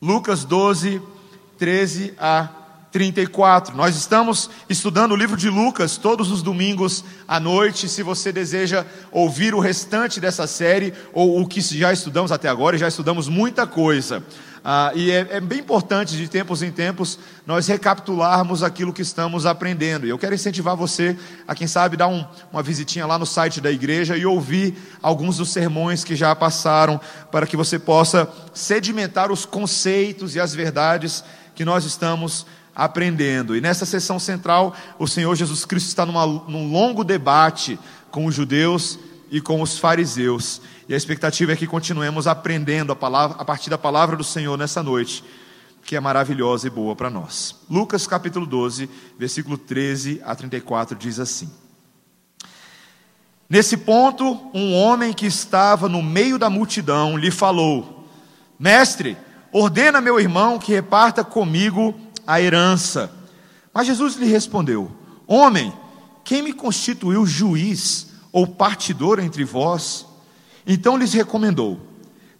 Lucas 12, 13 a 34. Nós estamos estudando o livro de Lucas todos os domingos à noite. Se você deseja ouvir o restante dessa série, ou o que já estudamos até agora, já estudamos muita coisa. Ah, e é, é, bem importante, de tempos em tempos, nós recapitularmos aquilo que estamos aprendendo. E eu quero incentivar você a, quem sabe, dar um, uma visitinha lá no site da igreja e ouvir alguns dos sermões que já passaram, para que você possa sedimentar os conceitos e as verdades que nós estamos aprendendo. E nessa sessão central, o Senhor Jesus Cristo está numa, num longo debate com os judeus e com os fariseus. E a expectativa é que continuemos aprendendo a, palavra, a partir da palavra do Senhor nessa noite, que é maravilhosa e boa para nós. Lucas capítulo 12, versículo 13 a 34 diz assim: Nesse ponto, um homem que estava no meio da multidão lhe falou: Mestre, ordena meu irmão que reparta comigo a herança. Mas Jesus lhe respondeu: Homem, quem me constituiu juiz ou partidor entre vós? Então lhes recomendou: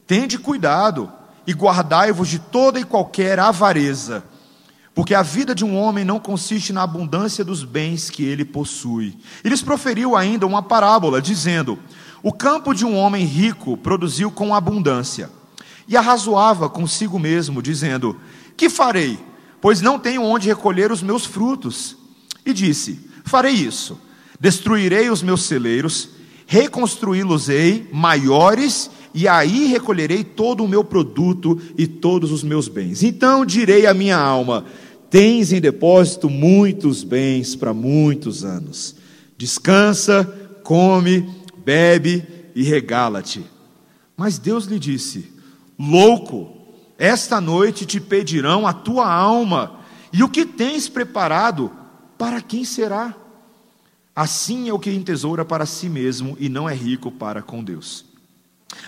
Tende cuidado e guardai-vos de toda e qualquer avareza, porque a vida de um homem não consiste na abundância dos bens que ele possui. E lhes proferiu ainda uma parábola, dizendo: O campo de um homem rico produziu com abundância, e arrazoava consigo mesmo, dizendo: Que farei? Pois não tenho onde recolher os meus frutos. E disse: Farei isso: destruirei os meus celeiros reconstruí-los-ei maiores, e aí recolherei todo o meu produto e todos os meus bens. Então direi à minha alma: Tens em depósito muitos bens para muitos anos. Descansa, come, bebe e regala-te. Mas Deus lhe disse: Louco, esta noite te pedirão a tua alma, e o que tens preparado, para quem será? Assim é o que entesoura para si mesmo e não é rico para com Deus.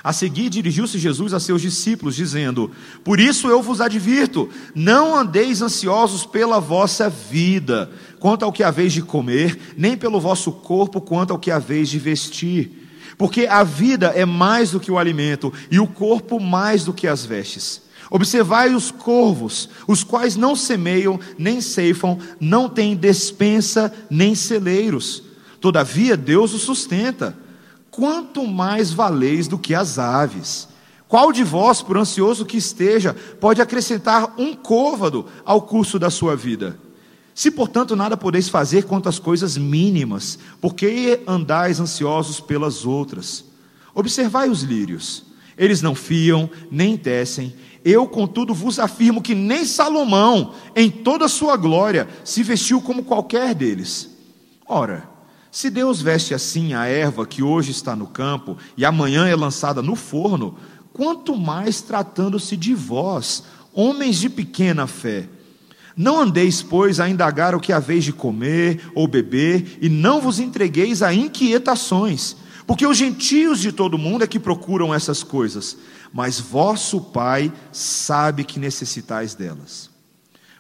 A seguir, dirigiu-se Jesus a seus discípulos, dizendo: Por isso eu vos advirto, não andeis ansiosos pela vossa vida, quanto ao que haveis de comer, nem pelo vosso corpo, quanto ao que haveis de vestir. Porque a vida é mais do que o alimento, e o corpo mais do que as vestes. Observai os corvos, os quais não semeiam, nem ceifam, não têm despensa, nem celeiros. Todavia Deus os sustenta. Quanto mais valeis do que as aves? Qual de vós, por ansioso que esteja, pode acrescentar um côvado ao curso da sua vida? Se, portanto, nada podeis fazer quanto às coisas mínimas, por que andais ansiosos pelas outras? Observai os lírios. Eles não fiam, nem tecem, eu, contudo, vos afirmo que nem Salomão, em toda a sua glória, se vestiu como qualquer deles. Ora, se Deus veste assim a erva que hoje está no campo e amanhã é lançada no forno, quanto mais tratando-se de vós, homens de pequena fé. Não andeis, pois, a indagar o que haveis de comer ou beber, e não vos entregueis a inquietações, porque os gentios de todo mundo é que procuram essas coisas mas vosso Pai sabe que necessitais delas.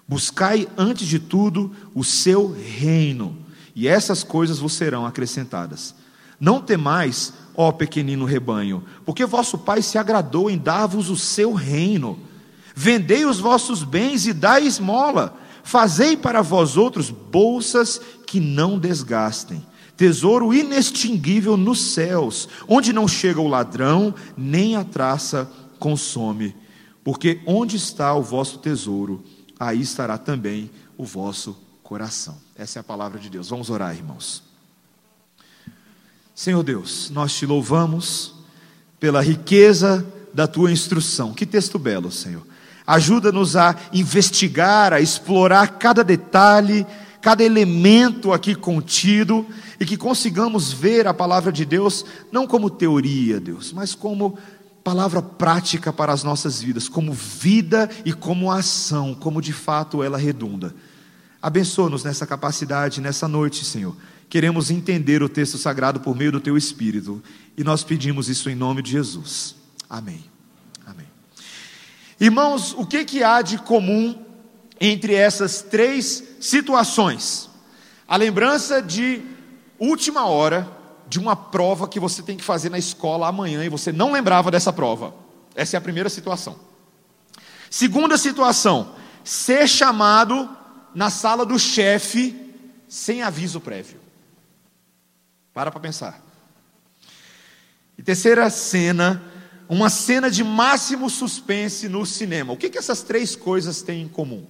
Buscai antes de tudo o seu reino, e essas coisas vos serão acrescentadas. Não temais, ó pequenino rebanho, porque vosso Pai se agradou em dar-vos o seu reino. Vendei os vossos bens e dai esmola. Fazei para vós outros bolsas que não desgastem tesouro inextinguível nos céus, onde não chega o ladrão, nem a traça consome. Porque onde está o vosso tesouro, aí estará também o vosso coração. Essa é a palavra de Deus. Vamos orar, irmãos. Senhor Deus, nós te louvamos pela riqueza da tua instrução. Que texto belo, Senhor. Ajuda-nos a investigar, a explorar cada detalhe cada elemento aqui contido e que consigamos ver a palavra de Deus não como teoria, Deus, mas como palavra prática para as nossas vidas, como vida e como ação, como de fato ela redunda. Abençoa-nos nessa capacidade, nessa noite, Senhor. Queremos entender o texto sagrado por meio do Teu Espírito e nós pedimos isso em nome de Jesus. Amém. Amém. Irmãos, o que, que há de comum entre essas três situações. A lembrança de última hora de uma prova que você tem que fazer na escola amanhã e você não lembrava dessa prova. Essa é a primeira situação. Segunda situação, ser chamado na sala do chefe sem aviso prévio. Para para pensar. E terceira cena, uma cena de máximo suspense no cinema. O que, que essas três coisas têm em comum?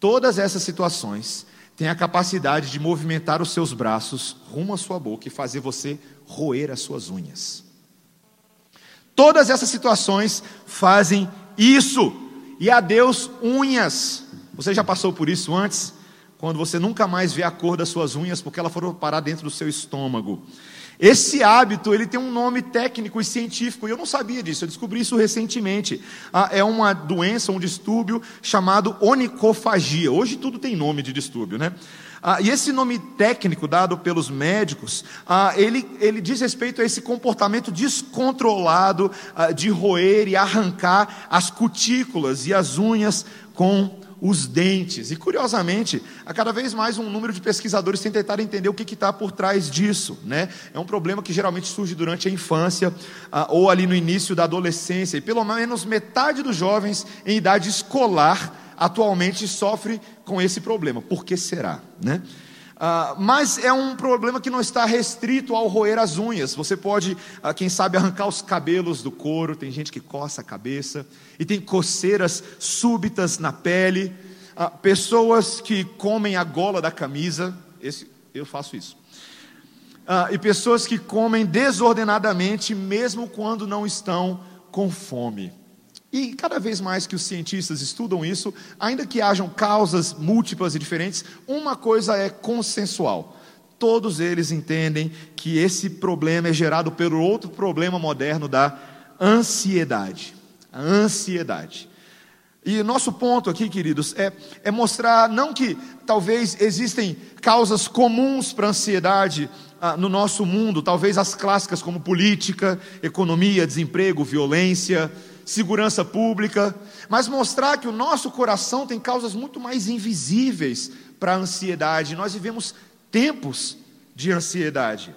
Todas essas situações têm a capacidade de movimentar os seus braços rumo à sua boca e fazer você roer as suas unhas. Todas essas situações fazem isso. E a Deus unhas. Você já passou por isso antes? Quando você nunca mais vê a cor das suas unhas porque elas foram parar dentro do seu estômago. Esse hábito, ele tem um nome técnico e científico, e eu não sabia disso, eu descobri isso recentemente. Ah, é uma doença, um distúrbio chamado onicofagia. Hoje tudo tem nome de distúrbio, né? Ah, e esse nome técnico dado pelos médicos, ah, ele, ele diz respeito a esse comportamento descontrolado ah, de roer e arrancar as cutículas e as unhas com os dentes. E curiosamente, a cada vez mais um número de pesquisadores tem tentado entender o que está por trás disso. Né? É um problema que geralmente surge durante a infância ah, ou ali no início da adolescência. E pelo menos metade dos jovens em idade escolar atualmente sofre com esse problema. Por que será? Né? Uh, mas é um problema que não está restrito ao roer as unhas. Você pode, uh, quem sabe, arrancar os cabelos do couro. Tem gente que coça a cabeça e tem coceiras súbitas na pele. Uh, pessoas que comem a gola da camisa. Esse, eu faço isso. e pessoas que comem desordenadamente, mesmo quando não estão com fome. E cada vez mais que os cientistas estudam isso, ainda que hajam causas múltiplas e diferentes, uma coisa é consensual. Todos eles entendem que esse problema é gerado pelo outro problema moderno da ansiedade. A ansiedade. E nosso ponto aqui, queridos, é, é mostrar não que talvez existem causas comuns para a ansiedade ah, no nosso mundo, talvez as clássicas como política, economia, desemprego, violência, segurança pública, mas mostrar que o nosso coração tem causas muito mais invisíveis para a ansiedade. Nós vivemos tempos de ansiedade.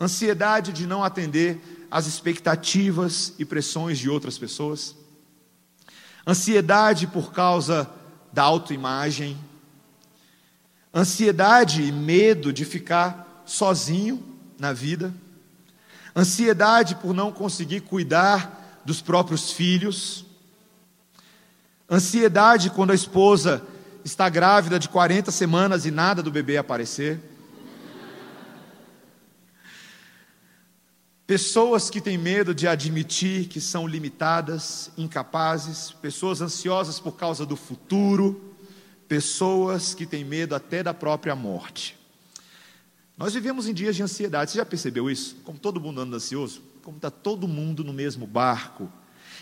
Ansiedade de não atender às expectativas e pressões de outras pessoas. Ansiedade por causa da autoimagem. Ansiedade e medo de ficar sozinho na vida. Ansiedade por não conseguir cuidar dos próprios filhos, ansiedade quando a esposa está grávida de 40 semanas e nada do bebê aparecer. Pessoas que têm medo de admitir que são limitadas, incapazes, pessoas ansiosas por causa do futuro, pessoas que têm medo até da própria morte. Nós vivemos em dias de ansiedade, você já percebeu isso? Como todo mundo anda ansioso? Como está todo mundo no mesmo barco.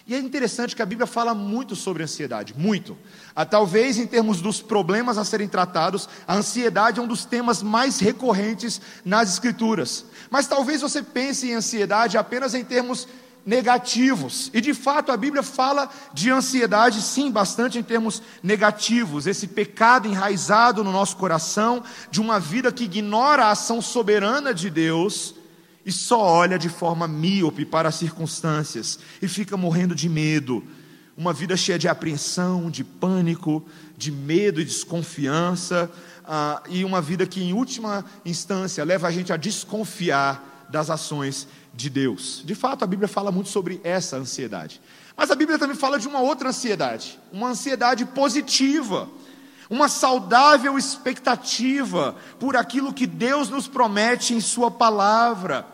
E é interessante que a Bíblia fala muito sobre ansiedade, muito. Ah, talvez em termos dos problemas a serem tratados, a ansiedade é um dos temas mais recorrentes nas Escrituras. Mas talvez você pense em ansiedade apenas em termos negativos. E de fato a Bíblia fala de ansiedade, sim, bastante em termos negativos. Esse pecado enraizado no nosso coração, de uma vida que ignora a ação soberana de Deus e só olha de forma míope para as circunstâncias e fica morrendo de medo. Uma vida cheia de apreensão, de pânico, de medo e desconfiança, ah, e uma vida que, em última instância, leva a gente a desconfiar das ações de Deus. De fato, a Bíblia fala muito sobre essa ansiedade. Mas a Bíblia também fala de uma outra ansiedade, uma ansiedade positiva uma saudável expectativa por aquilo que Deus nos promete em Sua palavra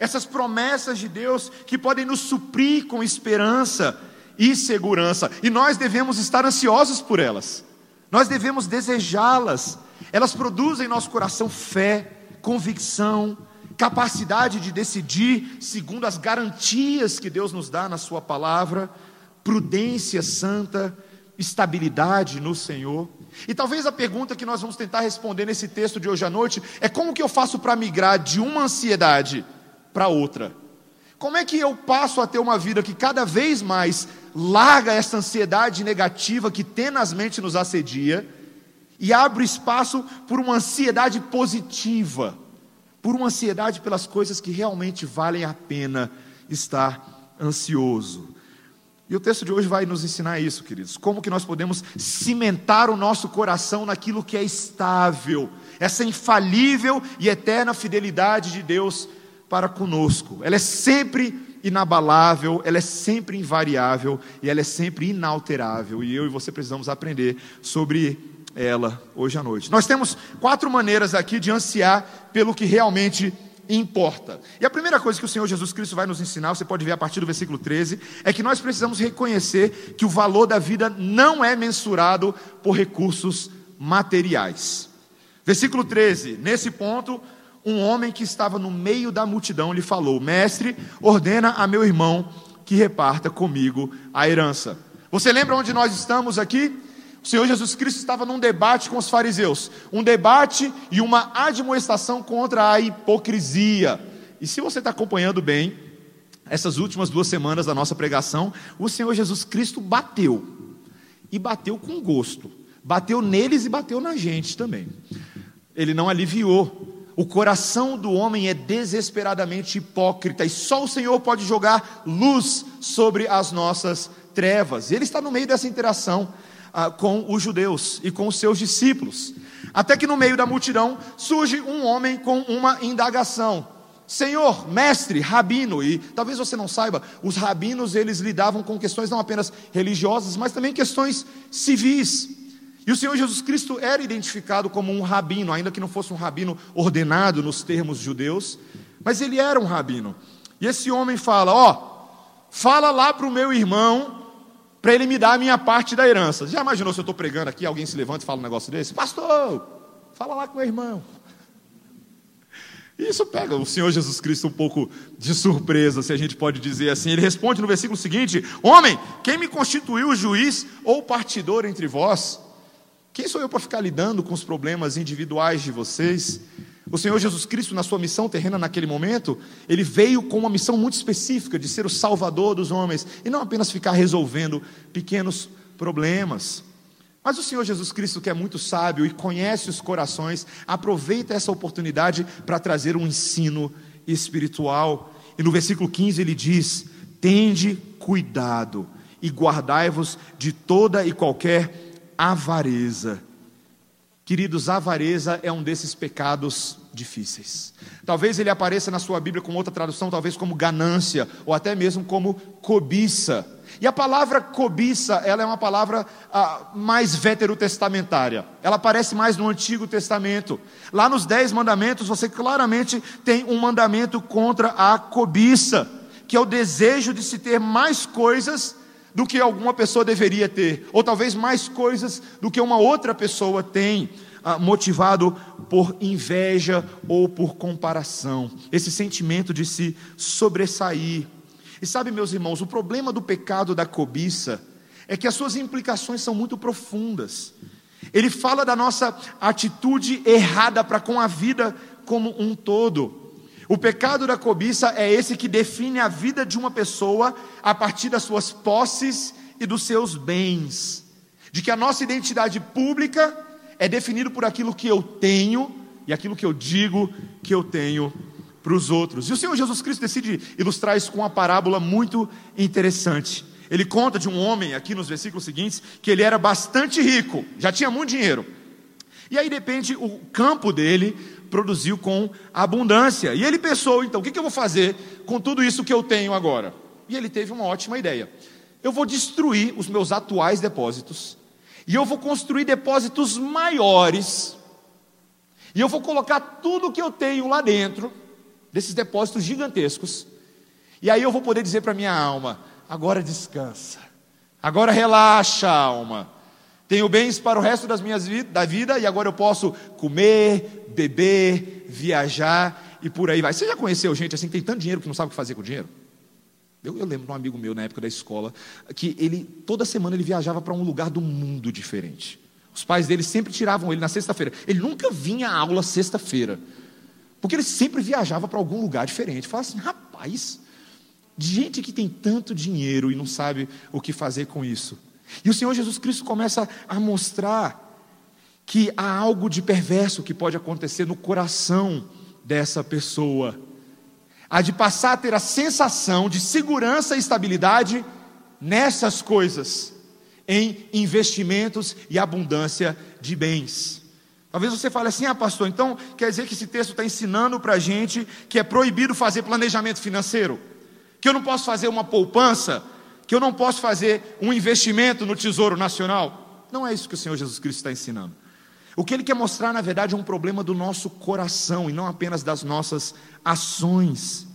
essas promessas de Deus que podem nos suprir com esperança e segurança, e nós devemos estar ansiosos por elas, nós devemos desejá-las, elas produzem em nosso coração fé, convicção, capacidade de decidir segundo as garantias que Deus nos dá na Sua palavra, prudência santa, estabilidade no Senhor. E talvez a pergunta que nós vamos tentar responder nesse texto de hoje à noite é como que eu faço para migrar de uma ansiedade para outra. Como é que eu passo a ter uma vida que cada vez mais larga essa ansiedade negativa que tenazmente nos assedia e abre espaço por uma ansiedade positiva, por uma ansiedade pelas coisas que realmente valem a pena estar ansioso? E o texto de hoje vai nos ensinar isso, queridos. Como que nós podemos cimentar o nosso coração naquilo que é estável, essa infalível e eterna fidelidade de Deus para conosco. Ela é sempre inabalável, ela é sempre invariável e ela é sempre inalterável. E eu e você precisamos aprender sobre ela hoje à noite. Nós temos quatro maneiras aqui de ansiar pelo que realmente importa. E a primeira coisa que o Senhor Jesus Cristo vai nos ensinar, você pode ver a partir do versículo 13, é que nós precisamos reconhecer que o valor da vida não é mensurado por recursos materiais. Versículo 13, nesse ponto, um homem que estava no meio da multidão lhe falou: Mestre, ordena a meu irmão que reparta comigo a herança. Você lembra onde nós estamos aqui? O Senhor Jesus Cristo estava num debate com os fariseus, um debate e uma admoestação contra a hipocrisia. E se você está acompanhando bem, essas últimas duas semanas da nossa pregação, o Senhor Jesus Cristo bateu, e bateu com gosto, bateu neles e bateu na gente também. Ele não aliviou. O coração do homem é desesperadamente hipócrita, e só o Senhor pode jogar luz sobre as nossas trevas. Ele está no meio dessa interação ah, com os judeus e com os seus discípulos. Até que no meio da multidão surge um homem com uma indagação. Senhor, mestre, rabino, e talvez você não saiba, os rabinos eles lidavam com questões não apenas religiosas, mas também questões civis. E o Senhor Jesus Cristo era identificado como um rabino, ainda que não fosse um rabino ordenado nos termos judeus, mas ele era um rabino. E esse homem fala: Ó, fala lá para o meu irmão para ele me dar a minha parte da herança. Já imaginou se eu estou pregando aqui, alguém se levanta e fala um negócio desse? Pastor, fala lá com meu irmão. Isso pega o Senhor Jesus Cristo um pouco de surpresa, se a gente pode dizer assim. Ele responde no versículo seguinte: Homem, quem me constituiu juiz ou partidor entre vós? Quem sou eu para ficar lidando com os problemas individuais de vocês? O Senhor Jesus Cristo, na sua missão terrena naquele momento, ele veio com uma missão muito específica de ser o salvador dos homens e não apenas ficar resolvendo pequenos problemas. Mas o Senhor Jesus Cristo, que é muito sábio e conhece os corações, aproveita essa oportunidade para trazer um ensino espiritual. E no versículo 15 ele diz: Tende cuidado e guardai-vos de toda e qualquer avareza Queridos, avareza é um desses pecados difíceis. Talvez ele apareça na sua Bíblia com outra tradução, talvez como ganância, ou até mesmo como cobiça. E a palavra cobiça, ela é uma palavra ah, mais veterotestamentária. Ela aparece mais no Antigo Testamento. Lá nos Dez Mandamentos, você claramente tem um mandamento contra a cobiça, que é o desejo de se ter mais coisas do que alguma pessoa deveria ter, ou talvez mais coisas do que uma outra pessoa tem, ah, motivado por inveja ou por comparação, esse sentimento de se sobressair. E sabe, meus irmãos, o problema do pecado da cobiça é que as suas implicações são muito profundas. Ele fala da nossa atitude errada para com a vida como um todo. O pecado da cobiça é esse que define a vida de uma pessoa a partir das suas posses e dos seus bens. De que a nossa identidade pública é definida por aquilo que eu tenho e aquilo que eu digo que eu tenho para os outros. E o Senhor Jesus Cristo decide ilustrar isso com uma parábola muito interessante. Ele conta de um homem, aqui nos versículos seguintes, que ele era bastante rico, já tinha muito dinheiro. E aí, de repente, o campo dele produziu com abundância. E ele pensou, então, o que eu vou fazer com tudo isso que eu tenho agora? E ele teve uma ótima ideia. Eu vou destruir os meus atuais depósitos, e eu vou construir depósitos maiores, e eu vou colocar tudo que eu tenho lá dentro, desses depósitos gigantescos, e aí eu vou poder dizer para minha alma: agora descansa, agora relaxa, alma tenho bens para o resto das minhas da vida e agora eu posso comer, beber, viajar e por aí vai. Você já conheceu gente assim que tem tanto dinheiro que não sabe o que fazer com o dinheiro? Eu, eu lembro de um amigo meu na época da escola que ele toda semana ele viajava para um lugar do mundo diferente. Os pais dele sempre tiravam ele na sexta-feira. Ele nunca vinha à aula sexta-feira. Porque ele sempre viajava para algum lugar diferente. Fala assim, rapaz, gente que tem tanto dinheiro e não sabe o que fazer com isso. E o Senhor Jesus Cristo começa a mostrar que há algo de perverso que pode acontecer no coração dessa pessoa. Há de passar a ter a sensação de segurança e estabilidade nessas coisas, em investimentos e abundância de bens. Talvez você fale assim, ah, pastor, então quer dizer que esse texto está ensinando para a gente que é proibido fazer planejamento financeiro, que eu não posso fazer uma poupança, que eu não posso fazer um investimento no Tesouro Nacional. Não é isso que o Senhor Jesus Cristo está ensinando. O que ele quer mostrar, na verdade, é um problema do nosso coração e não apenas das nossas ações.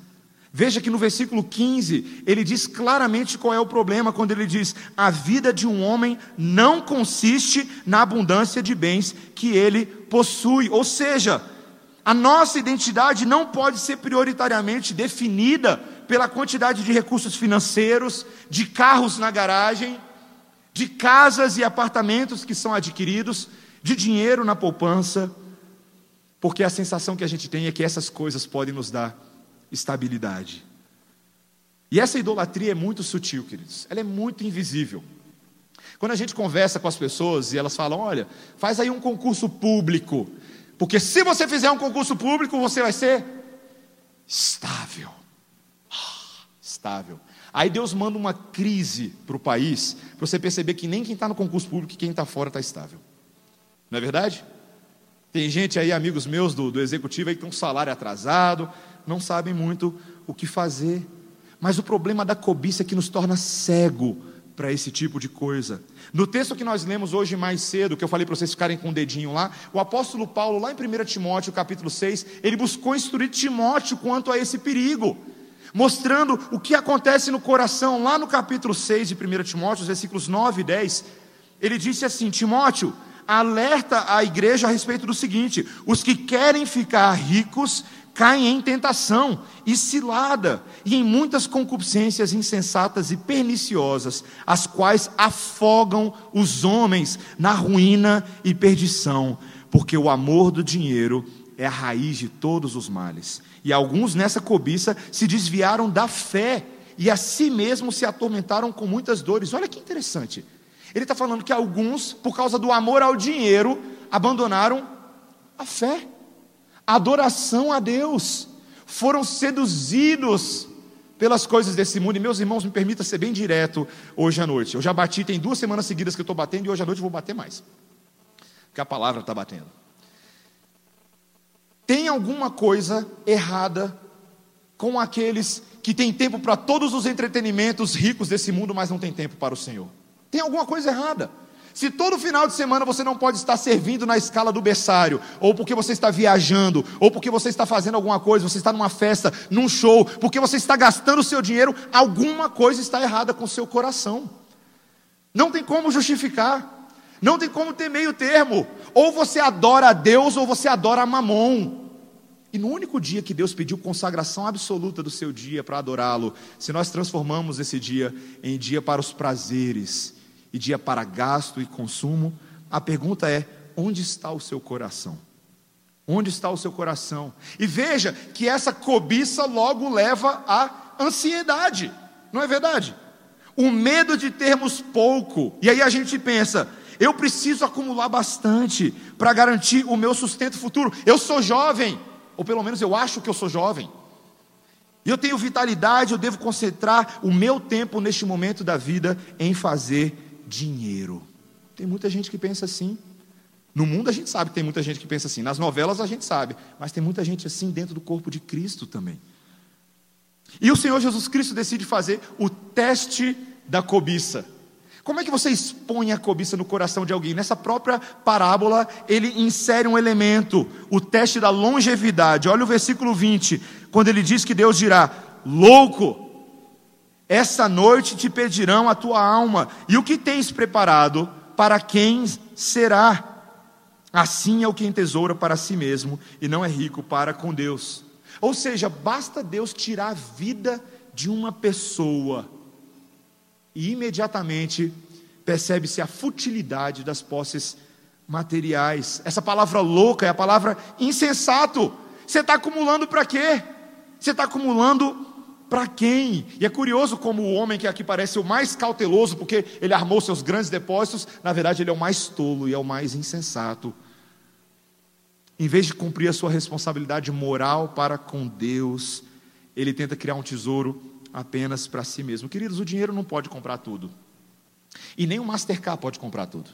Veja que no versículo 15, ele diz claramente qual é o problema quando ele diz: A vida de um homem não consiste na abundância de bens que ele possui. Ou seja, a nossa identidade não pode ser prioritariamente definida pela quantidade de recursos financeiros, de carros na garagem, de casas e apartamentos que são adquiridos, de dinheiro na poupança, porque a sensação que a gente tem é que essas coisas podem nos dar estabilidade. E essa idolatria é muito sutil, queridos. Ela é muito invisível. Quando a gente conversa com as pessoas e elas falam: olha, faz aí um concurso público, porque se você fizer um concurso público, você vai ser estável. Estável. Aí Deus manda uma crise para o país, para você perceber que nem quem está no concurso público e quem está fora está estável. Não é verdade? Tem gente aí, amigos meus do, do executivo, aí que tem um salário atrasado, não sabem muito o que fazer. Mas o problema da cobiça é que nos torna cego para esse tipo de coisa. No texto que nós lemos hoje mais cedo, que eu falei para vocês ficarem com o dedinho lá, o apóstolo Paulo, lá em 1 Timóteo, capítulo 6, ele buscou instruir Timóteo quanto a esse perigo, mostrando o que acontece no coração, lá no capítulo 6 de 1 Timóteo, os versículos 9 e 10. Ele disse assim: Timóteo, alerta a igreja a respeito do seguinte: os que querem ficar ricos caem em tentação e cilada, e em muitas concupiscências insensatas e perniciosas, as quais afogam os homens na ruína e perdição, porque o amor do dinheiro é a raiz de todos os males. E alguns nessa cobiça se desviaram da fé e a si mesmos se atormentaram com muitas dores. Olha que interessante. Ele está falando que alguns, por causa do amor ao dinheiro, abandonaram a fé adoração a Deus, foram seduzidos pelas coisas desse mundo. E meus irmãos, me permita ser bem direto hoje à noite. Eu já bati, tem duas semanas seguidas que eu estou batendo, e hoje à noite eu vou bater mais. Porque a palavra está batendo. Tem alguma coisa errada com aqueles que têm tempo para todos os entretenimentos ricos desse mundo, mas não tem tempo para o Senhor? Tem alguma coisa errada. Se todo final de semana você não pode estar servindo na escala do berçário, ou porque você está viajando, ou porque você está fazendo alguma coisa, você está numa festa, num show, porque você está gastando o seu dinheiro, alguma coisa está errada com o seu coração. Não tem como justificar, não tem como ter meio termo. Ou você adora a Deus, ou você adora a mamon. E no único dia que Deus pediu consagração absoluta do seu dia para adorá-lo, se nós transformamos esse dia em dia para os prazeres, e dia para gasto e consumo, a pergunta é: onde está o seu coração? Onde está o seu coração? E veja que essa cobiça logo leva à ansiedade, não é verdade? O medo de termos pouco, e aí a gente pensa, eu preciso acumular bastante para garantir o meu sustento futuro. Eu sou jovem, ou pelo menos eu acho que eu sou jovem. E eu tenho vitalidade, eu devo concentrar o meu tempo neste momento da vida em fazer dinheiro. Tem muita gente que pensa assim. No mundo a gente sabe que tem muita gente que pensa assim. Nas novelas a gente sabe. Mas tem muita gente assim dentro do corpo de Cristo também. E o Senhor Jesus Cristo decide fazer o teste da cobiça. Como é que você expõe a cobiça no coração de alguém? Nessa própria parábola, ele insere um elemento, o teste da longevidade. Olha o versículo 20, quando ele diz que Deus dirá: Louco, essa noite te pedirão a tua alma, e o que tens preparado, para quem será? Assim é o que entesoura para si mesmo, e não é rico para com Deus. Ou seja, basta Deus tirar a vida de uma pessoa, e imediatamente percebe-se a futilidade das posses materiais. Essa palavra louca é a palavra insensato. Você está acumulando para quê? Você está acumulando para quem? E é curioso como o homem que aqui parece o mais cauteloso, porque ele armou seus grandes depósitos, na verdade ele é o mais tolo e é o mais insensato. Em vez de cumprir a sua responsabilidade moral para com Deus, ele tenta criar um tesouro apenas para si mesmo. Queridos, o dinheiro não pode comprar tudo. E nem o Mastercard pode comprar tudo.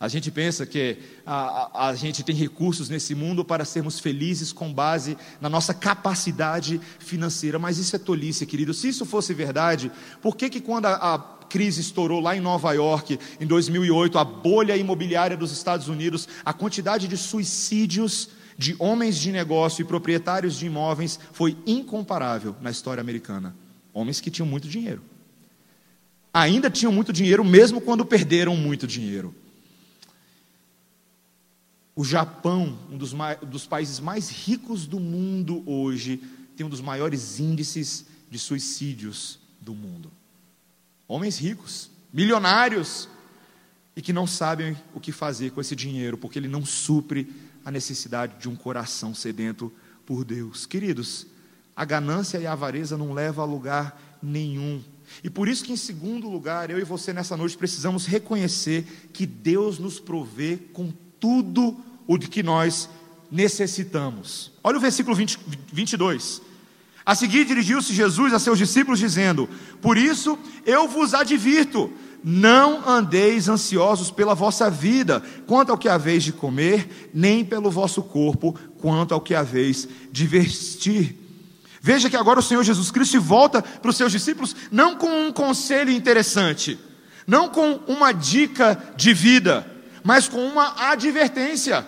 A gente pensa que a, a, a, gente tem recursos nesse mundo para sermos felizes com base na nossa capacidade financeira, mas isso é tolice, querido. Se isso fosse verdade, por que, que quando a, a crise estourou lá em Nova York, em 2008, a bolha imobiliária dos Estados Unidos, a quantidade de suicídios de homens de negócio e proprietários de imóveis foi incomparável na história americana. Homens que tinham muito dinheiro. Ainda tinham muito dinheiro, mesmo quando perderam muito dinheiro. O Japão, um dos, dos países mais ricos do mundo hoje, tem um dos maiores índices de suicídios do mundo. Homens ricos, milionários, e que não sabem o que fazer com esse dinheiro, porque ele não supre a necessidade de um coração sedento por Deus. Queridos, a ganância e a avareza não levam a lugar nenhum. E por isso que, em segundo lugar, eu e você nessa noite precisamos reconhecer que Deus nos provê com tudo o de que nós necessitamos. Olha o versículo 20, 22. A seguir dirigiu-se Jesus a seus discípulos, dizendo: Por isso eu vos advirto, não andeis ansiosos pela vossa vida, quanto ao que haveis de comer, nem pelo vosso corpo, quanto ao que haveis de vestir. Veja que agora o Senhor Jesus Cristo volta para os seus discípulos, não com um conselho interessante, não com uma dica de vida, mas com uma advertência.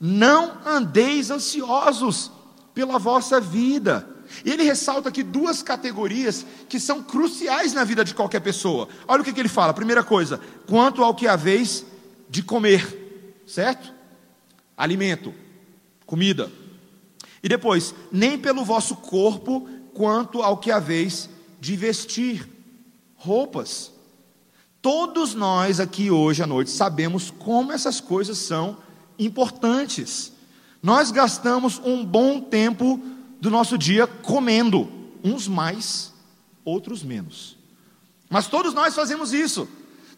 Não andeis ansiosos pela vossa vida. E ele ressalta aqui duas categorias que são cruciais na vida de qualquer pessoa. Olha o que, que ele fala. Primeira coisa, quanto ao que haveis de comer, certo? Alimento, comida. E depois, nem pelo vosso corpo, quanto ao que haveis de vestir, roupas. Todos nós aqui hoje à noite sabemos como essas coisas são importantes. Nós gastamos um bom tempo do nosso dia comendo, uns mais, outros menos. Mas todos nós fazemos isso.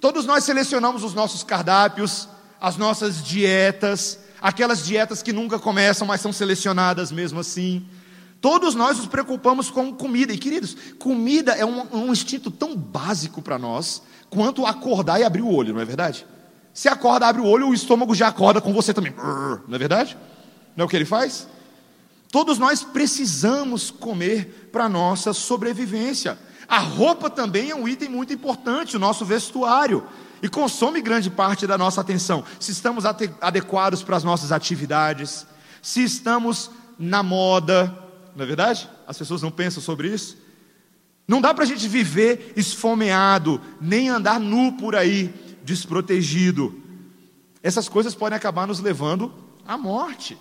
Todos nós selecionamos os nossos cardápios, as nossas dietas, aquelas dietas que nunca começam, mas são selecionadas mesmo assim. Todos nós nos preocupamos com comida. E queridos, comida é um, um instinto tão básico para nós quanto acordar e abrir o olho, não é verdade? Se acorda, abre o olho, o estômago já acorda com você também. Não é verdade? Não é o que ele faz? Todos nós precisamos comer para nossa sobrevivência. A roupa também é um item muito importante, o nosso vestuário, e consome grande parte da nossa atenção. Se estamos adequados para as nossas atividades, se estamos na moda, não é verdade? As pessoas não pensam sobre isso. Não dá para a gente viver esfomeado, nem andar nu por aí desprotegido. Essas coisas podem acabar nos levando à morte.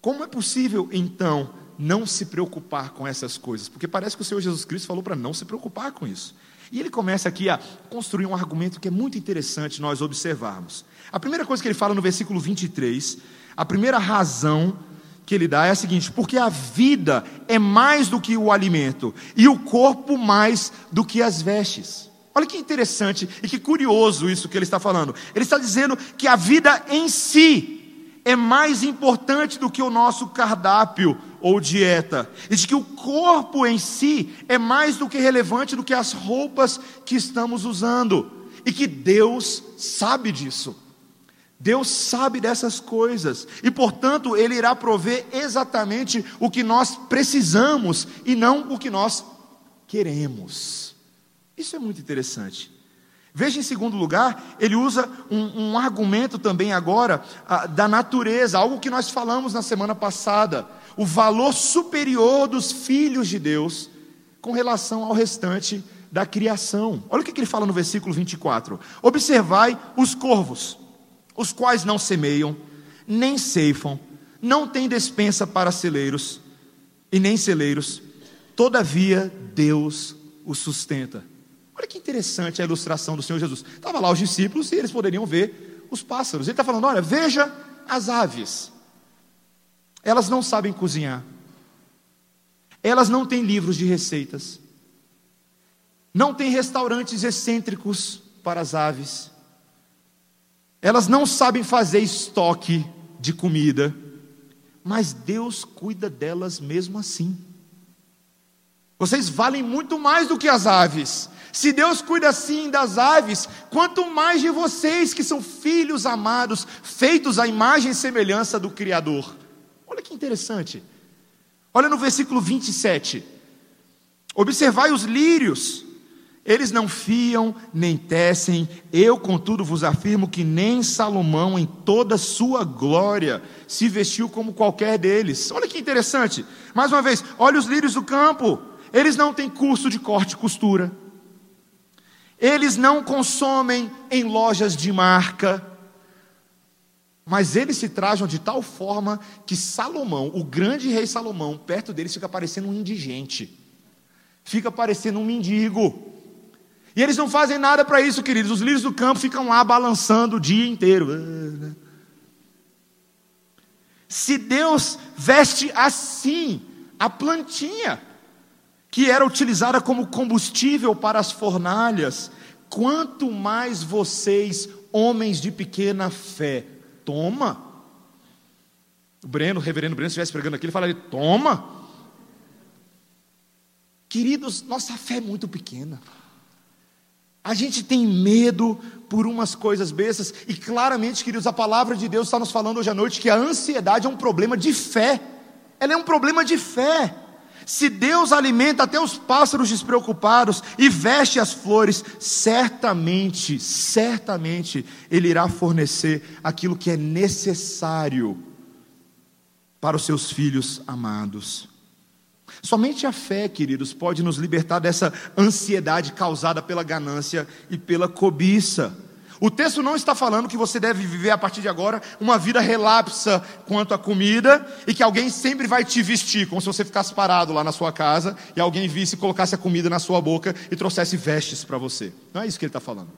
Como é possível, então, não se preocupar com essas coisas? Porque parece que o Senhor Jesus Cristo falou para não se preocupar com isso. E ele começa aqui a construir um argumento que é muito interessante nós observarmos. A primeira coisa que ele fala no versículo 23, a primeira razão que ele dá é a seguinte: porque a vida é mais do que o alimento, e o corpo mais do que as vestes. Olha que interessante e que curioso isso que ele está falando. Ele está dizendo que a vida em si é mais importante do que o nosso cardápio ou dieta, e de que o corpo em si é mais do que relevante do que as roupas que estamos usando, e que Deus sabe disso. Deus sabe dessas coisas, e portanto Ele irá prover exatamente o que nós precisamos e não o que nós queremos. Isso é muito interessante. Veja em segundo lugar, ele usa um, um argumento também agora ah, da natureza, algo que nós falamos na semana passada, o valor superior dos filhos de Deus com relação ao restante da criação. Olha o que ele fala no versículo 24: Observai os corvos, os quais não semeiam, nem ceifam, não têm despensa para celeiros e nem celeiros, todavia Deus os sustenta. Olha que interessante a ilustração do Senhor Jesus. Estava lá os discípulos e eles poderiam ver os pássaros. Ele está falando: olha, veja as aves. Elas não sabem cozinhar. Elas não têm livros de receitas. Não têm restaurantes excêntricos para as aves. Elas não sabem fazer estoque de comida. Mas Deus cuida delas mesmo assim. Vocês valem muito mais do que as aves. Se Deus cuida assim das aves, quanto mais de vocês que são filhos amados, feitos à imagem e semelhança do Criador. Olha que interessante. Olha no versículo 27. Observai os lírios, eles não fiam nem tecem, eu, contudo, vos afirmo que nem Salomão, em toda sua glória, se vestiu como qualquer deles. Olha que interessante. Mais uma vez, olha os lírios do campo, eles não têm curso de corte e costura, eles não consomem em lojas de marca, mas eles se trajam de tal forma que Salomão, o grande rei Salomão, perto deles fica parecendo um indigente, fica parecendo um mendigo. E eles não fazem nada para isso, queridos. Os lírios do campo ficam lá balançando o dia inteiro. Se Deus veste assim a plantinha, que era utilizada como combustível para as fornalhas, quanto mais vocês, homens de pequena fé, toma. O Breno, o reverendo Breno, se estivesse pregando aqui, ele falaria: toma. Queridos, nossa fé é muito pequena. A gente tem medo por umas coisas bestas, e claramente, queridos, a palavra de Deus está nos falando hoje à noite que a ansiedade é um problema de fé. Ela é um problema de fé. Se Deus alimenta até os pássaros despreocupados e veste as flores, certamente, certamente, Ele irá fornecer aquilo que é necessário para os seus filhos amados. Somente a fé, queridos, pode nos libertar dessa ansiedade causada pela ganância e pela cobiça. O texto não está falando que você deve viver a partir de agora uma vida relapsa quanto à comida e que alguém sempre vai te vestir, como se você ficasse parado lá na sua casa e alguém visse e colocasse a comida na sua boca e trouxesse vestes para você. Não é isso que ele está falando.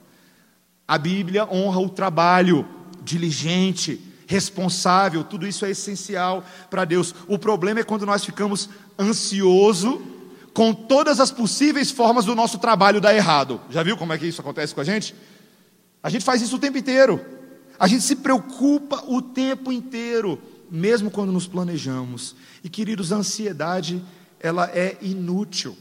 A Bíblia honra o trabalho diligente, responsável, tudo isso é essencial para Deus. O problema é quando nós ficamos ansioso com todas as possíveis formas do nosso trabalho dar errado. Já viu como é que isso acontece com a gente? A gente faz isso o tempo inteiro. A gente se preocupa o tempo inteiro, mesmo quando nos planejamos. E queridos, a ansiedade, ela é inútil.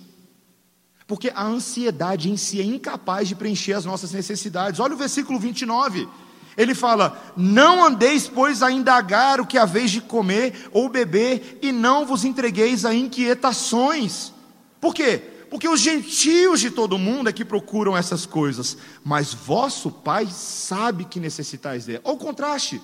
Porque a ansiedade em si é incapaz de preencher as nossas necessidades. Olha o versículo 29. Ele fala: Não andeis, pois, a indagar o que haveis de comer ou beber, e não vos entregueis a inquietações. Por quê? Porque os gentios de todo mundo é que procuram essas coisas, mas vosso Pai sabe que necessitais dela. Ou contraste.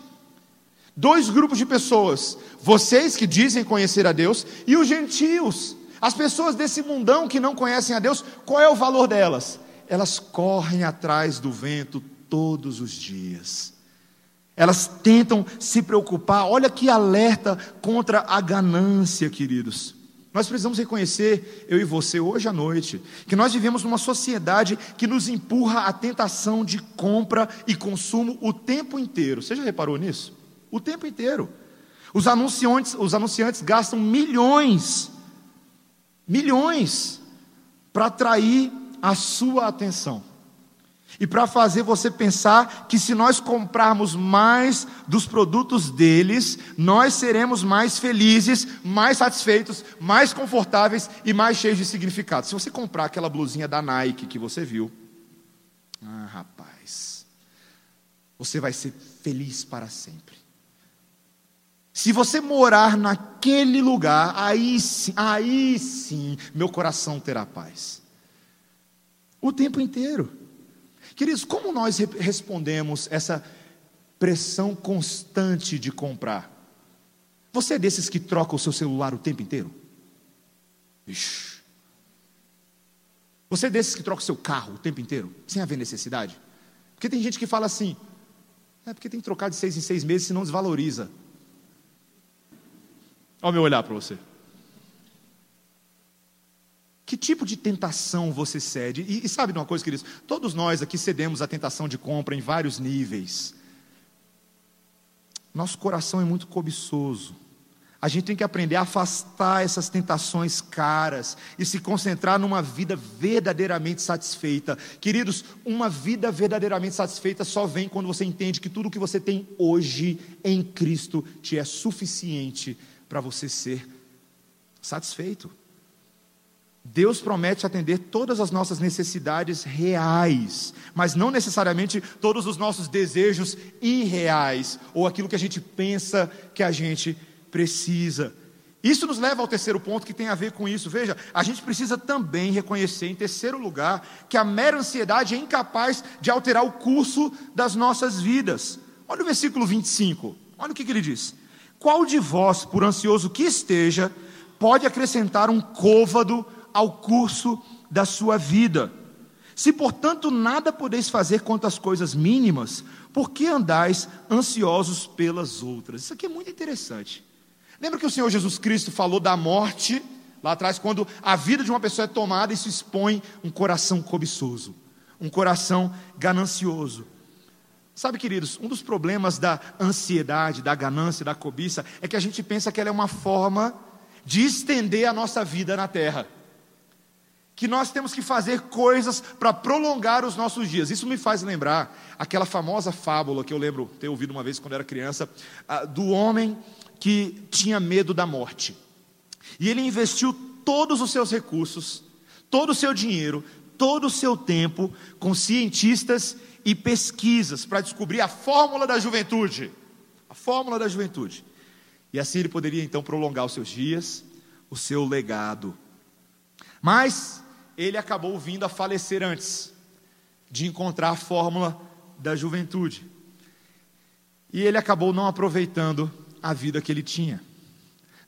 Dois grupos de pessoas, vocês que dizem conhecer a Deus e os gentios. As pessoas desse mundão que não conhecem a Deus, qual é o valor delas? Elas correm atrás do vento todos os dias. Elas tentam se preocupar, olha que alerta contra a ganância, queridos. Nós precisamos reconhecer, eu e você, hoje à noite, que nós vivemos numa sociedade que nos empurra à tentação de compra e consumo o tempo inteiro. Você já reparou nisso? O tempo inteiro. Os anunciantes, os anunciantes gastam milhões, milhões, para atrair a sua atenção e para fazer você pensar que se nós comprarmos mais dos produtos deles, nós seremos mais felizes, mais satisfeitos, mais confortáveis e mais cheios de significado. Se você comprar aquela blusinha da Nike que você viu, ah, rapaz, você vai ser feliz para sempre. Se você morar naquele lugar, aí sim, aí sim, meu coração terá paz. O tempo inteiro. Queridos, como nós respondemos essa pressão constante de comprar? Você é desses que troca o seu celular o tempo inteiro? Ixi. Você é desses que troca o seu carro o tempo inteiro, sem haver necessidade? Porque tem gente que fala assim, é porque tem que trocar de seis em seis meses, senão desvaloriza. Olha o meu olhar para você. Que tipo de tentação você cede? E, e sabe de uma coisa, queridos? Todos nós aqui cedemos à tentação de compra em vários níveis. Nosso coração é muito cobiçoso. A gente tem que aprender a afastar essas tentações caras e se concentrar numa vida verdadeiramente satisfeita. Queridos, uma vida verdadeiramente satisfeita só vem quando você entende que tudo que você tem hoje em Cristo te é suficiente para você ser satisfeito. Deus promete atender todas as nossas necessidades reais, mas não necessariamente todos os nossos desejos irreais, ou aquilo que a gente pensa que a gente precisa. Isso nos leva ao terceiro ponto que tem a ver com isso. Veja, a gente precisa também reconhecer, em terceiro lugar, que a mera ansiedade é incapaz de alterar o curso das nossas vidas. Olha o versículo 25, olha o que, que ele diz: Qual de vós, por ansioso que esteja, pode acrescentar um côvado ao curso da sua vida. Se, portanto, nada podeis fazer quanto às coisas mínimas, por que andais ansiosos pelas outras? Isso aqui é muito interessante. Lembra que o Senhor Jesus Cristo falou da morte, lá atrás, quando a vida de uma pessoa é tomada se expõe um coração cobiçoso, um coração ganancioso. Sabe, queridos, um dos problemas da ansiedade, da ganância, da cobiça, é que a gente pensa que ela é uma forma de estender a nossa vida na terra que nós temos que fazer coisas para prolongar os nossos dias. Isso me faz lembrar aquela famosa fábula que eu lembro ter ouvido uma vez quando era criança, do homem que tinha medo da morte. E ele investiu todos os seus recursos, todo o seu dinheiro, todo o seu tempo com cientistas e pesquisas para descobrir a fórmula da juventude. A fórmula da juventude. E assim ele poderia então prolongar os seus dias, o seu legado. Mas ele acabou vindo a falecer antes de encontrar a fórmula da juventude. E ele acabou não aproveitando a vida que ele tinha.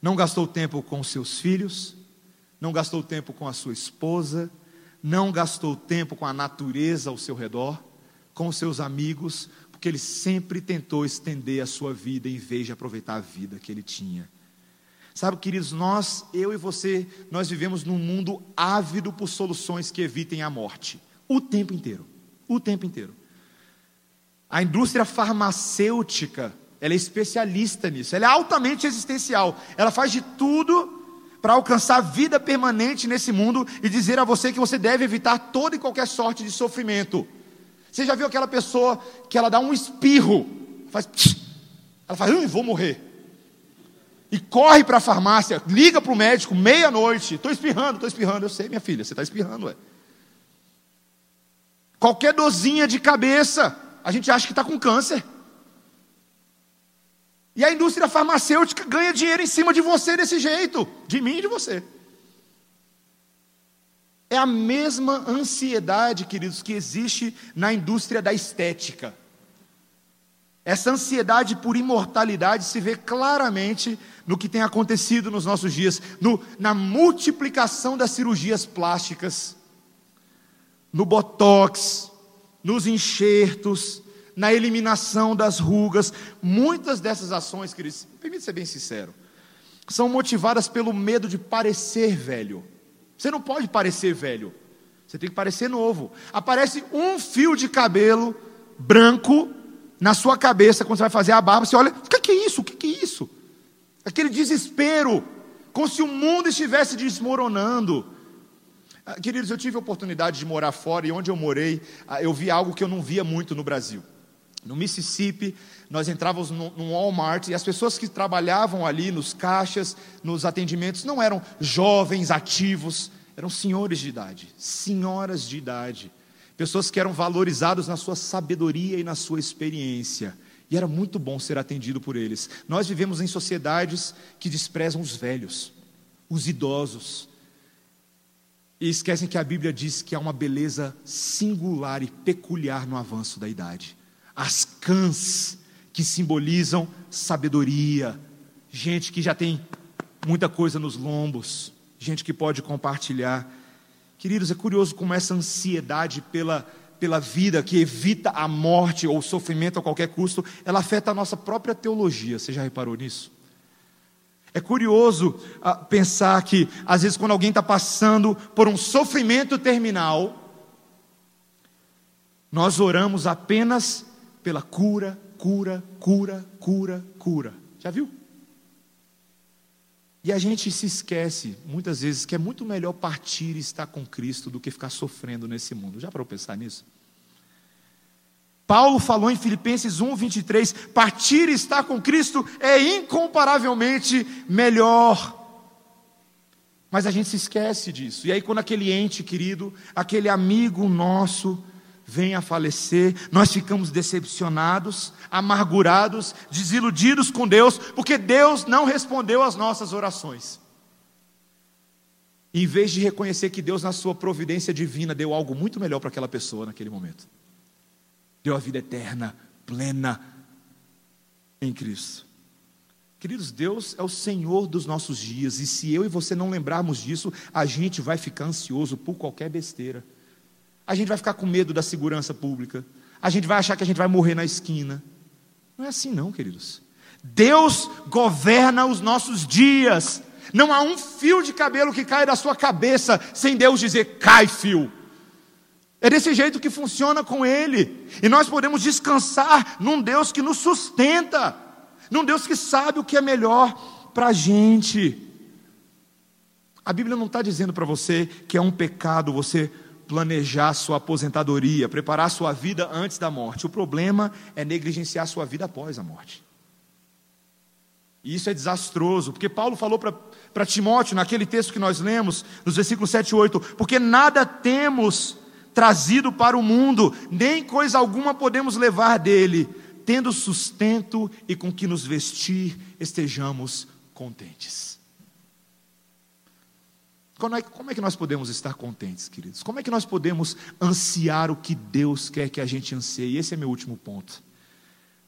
Não gastou tempo com seus filhos, não gastou tempo com a sua esposa, não gastou tempo com a natureza ao seu redor, com seus amigos, porque ele sempre tentou estender a sua vida em vez de aproveitar a vida que ele tinha. Sabe, queridos, nós, eu e você, nós vivemos num mundo ávido por soluções que evitem a morte. O tempo inteiro. O tempo inteiro. A indústria farmacêutica, ela é especialista nisso. Ela é altamente existencial. Ela faz de tudo para alcançar vida permanente nesse mundo e dizer a você que você deve evitar toda e qualquer sorte de sofrimento. Você já viu aquela pessoa que ela dá um espirro, faz, ela faz, vou morrer e corre para a farmácia, liga para o médico, meia-noite, estou espirrando, estou espirrando, eu sei, minha filha, você está espirrando, ué. Qualquer dozinha de cabeça, a gente acha que está com câncer. E a indústria farmacêutica ganha dinheiro em cima de você desse jeito, de mim e de você. É a mesma ansiedade, queridos, que existe na indústria da estética. Essa ansiedade por imortalidade se vê claramente no que tem acontecido nos nossos dias, no, na multiplicação das cirurgias plásticas, no botox, nos enxertos, na eliminação das rugas. Muitas dessas ações, queridos, permite ser bem sincero, são motivadas pelo medo de parecer velho. Você não pode parecer velho, você tem que parecer novo. Aparece um fio de cabelo branco na sua cabeça quando você vai fazer a barba, você olha, o que é isso? O que é isso? Aquele desespero, como se o mundo estivesse desmoronando. Ah, queridos, eu tive a oportunidade de morar fora e onde eu morei, ah, eu vi algo que eu não via muito no Brasil. No Mississippi, nós entrávamos num Walmart e as pessoas que trabalhavam ali nos caixas, nos atendimentos, não eram jovens ativos, eram senhores de idade, senhoras de idade, pessoas que eram valorizados na sua sabedoria e na sua experiência. E era muito bom ser atendido por eles. Nós vivemos em sociedades que desprezam os velhos, os idosos. E esquecem que a Bíblia diz que há uma beleza singular e peculiar no avanço da idade. As cãs, que simbolizam sabedoria, gente que já tem muita coisa nos lombos, gente que pode compartilhar. Queridos, é curioso como essa ansiedade pela pela vida, que evita a morte ou o sofrimento a qualquer custo, ela afeta a nossa própria teologia. Você já reparou nisso? É curioso ah, pensar que, às vezes, quando alguém está passando por um sofrimento terminal, nós oramos apenas pela cura, cura, cura, cura, cura. Já viu? E a gente se esquece, muitas vezes, que é muito melhor partir e estar com Cristo do que ficar sofrendo nesse mundo. Já para pensar nisso? Paulo falou em Filipenses 1, 23: partir e estar com Cristo é incomparavelmente melhor. Mas a gente se esquece disso. E aí, quando aquele ente querido, aquele amigo nosso, vem a falecer, nós ficamos decepcionados, amargurados, desiludidos com Deus, porque Deus não respondeu às nossas orações. Em vez de reconhecer que Deus, na sua providência divina, deu algo muito melhor para aquela pessoa naquele momento, deu a vida eterna, plena em Cristo. Queridos, Deus é o Senhor dos nossos dias, e se eu e você não lembrarmos disso, a gente vai ficar ansioso por qualquer besteira. A gente vai ficar com medo da segurança pública. A gente vai achar que a gente vai morrer na esquina. Não é assim, não, queridos. Deus governa os nossos dias. Não há um fio de cabelo que cai da sua cabeça sem Deus dizer, cai, fio. É desse jeito que funciona com Ele. E nós podemos descansar num Deus que nos sustenta num Deus que sabe o que é melhor para a gente. A Bíblia não está dizendo para você que é um pecado você planejar sua aposentadoria, preparar sua vida antes da morte. O problema é negligenciar sua vida após a morte. E isso é desastroso, porque Paulo falou para Timóteo, naquele texto que nós lemos, nos versículos 7 e 8: Porque nada temos trazido para o mundo, nem coisa alguma podemos levar dele, tendo sustento e com que nos vestir, estejamos contentes. Como é, como é, que nós podemos estar contentes, queridos? Como é que nós podemos ansiar o que Deus quer que a gente anseie? Esse é meu último ponto.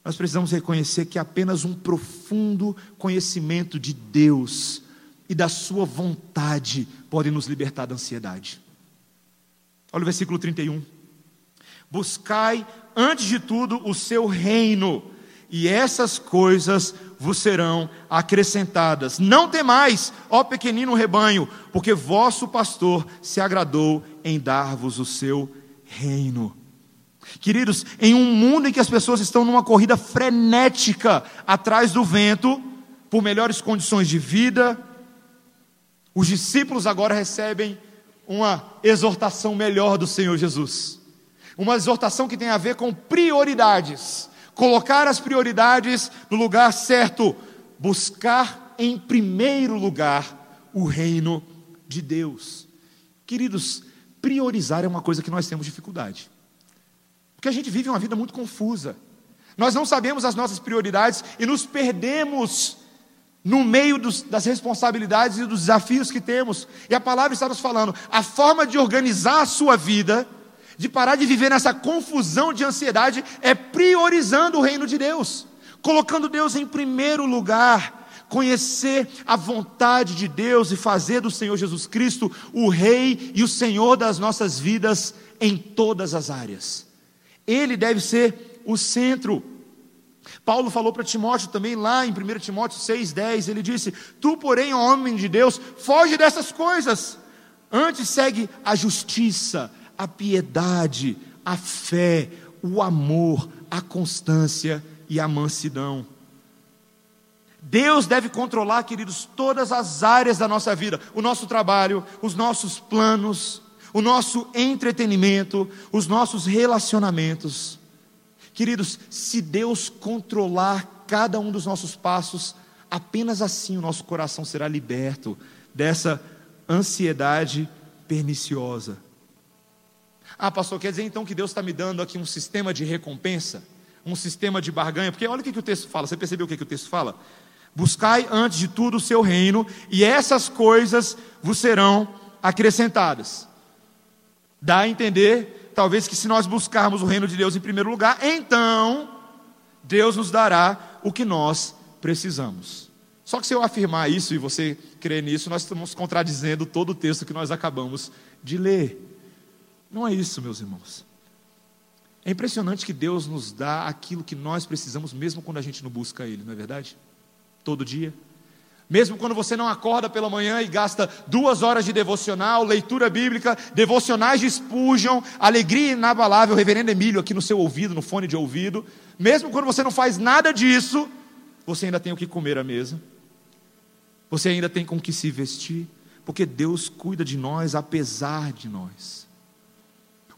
Nós precisamos reconhecer que apenas um profundo conhecimento de Deus e da Sua vontade pode nos libertar da ansiedade. Olha o versículo 31. Buscai antes de tudo o seu reino, e essas coisas vos serão acrescentadas. Não temais, ó pequenino rebanho, porque vosso pastor se agradou em dar-vos o seu reino. Queridos, em um mundo em que as pessoas estão numa corrida frenética atrás do vento, por melhores condições de vida, os discípulos agora recebem uma exortação melhor do Senhor Jesus. Uma exortação que tem a ver com prioridades. Colocar as prioridades no lugar certo. Buscar em primeiro lugar o reino de Deus. Queridos, priorizar é uma coisa que nós temos dificuldade. Porque a gente vive uma vida muito confusa. Nós não sabemos as nossas prioridades e nos perdemos no meio dos, das responsabilidades e dos desafios que temos. E a palavra está nos falando: a forma de organizar a sua vida de parar de viver nessa confusão de ansiedade, é priorizando o reino de Deus, colocando Deus em primeiro lugar, conhecer a vontade de Deus e fazer do Senhor Jesus Cristo o Rei e o Senhor das nossas vidas em todas as áreas. Ele deve ser o centro. Paulo falou para Timóteo também lá em 1 Timóteo 6,10, ele disse: Tu, porém, homem de Deus, foge dessas coisas, antes segue a justiça, a piedade, a fé, o amor, a constância e a mansidão. Deus deve controlar, queridos, todas as áreas da nossa vida: o nosso trabalho, os nossos planos, o nosso entretenimento, os nossos relacionamentos. Queridos, se Deus controlar cada um dos nossos passos, apenas assim o nosso coração será liberto dessa ansiedade perniciosa. Ah, pastor, quer dizer então que Deus está me dando aqui um sistema de recompensa? Um sistema de barganha? Porque olha o que, que o texto fala, você percebeu o que, que o texto fala? Buscai antes de tudo o seu reino, e essas coisas vos serão acrescentadas. Dá a entender, talvez, que se nós buscarmos o reino de Deus em primeiro lugar, então Deus nos dará o que nós precisamos. Só que se eu afirmar isso e você crer nisso, nós estamos contradizendo todo o texto que nós acabamos de ler. Não é isso, meus irmãos. É impressionante que Deus nos dá aquilo que nós precisamos, mesmo quando a gente não busca Ele, não é verdade? Todo dia. Mesmo quando você não acorda pela manhã e gasta duas horas de devocional, leitura bíblica, devocionais de Spurgeon, alegria inabalável, reverendo Emílio aqui no seu ouvido, no fone de ouvido. Mesmo quando você não faz nada disso, você ainda tem o que comer à mesa. Você ainda tem com que se vestir, porque Deus cuida de nós apesar de nós.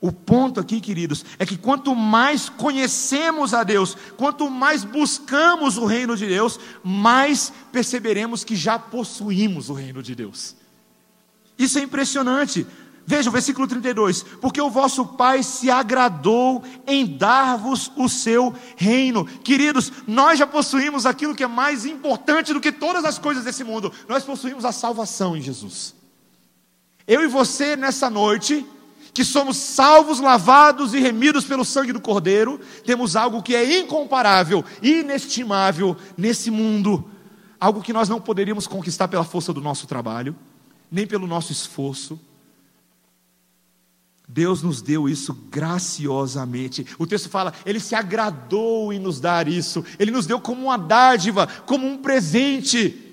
O ponto aqui, queridos, é que quanto mais conhecemos a Deus, quanto mais buscamos o reino de Deus, mais perceberemos que já possuímos o reino de Deus. Isso é impressionante. Veja o versículo 32: Porque o vosso Pai se agradou em dar-vos o seu reino. Queridos, nós já possuímos aquilo que é mais importante do que todas as coisas desse mundo. Nós possuímos a salvação em Jesus. Eu e você, nessa noite, que somos salvos, lavados e remidos pelo sangue do Cordeiro, temos algo que é incomparável, inestimável nesse mundo. Algo que nós não poderíamos conquistar pela força do nosso trabalho, nem pelo nosso esforço Deus nos deu isso graciosamente. O texto fala, Ele se agradou em nos dar isso, Ele nos deu como uma dádiva, como um presente.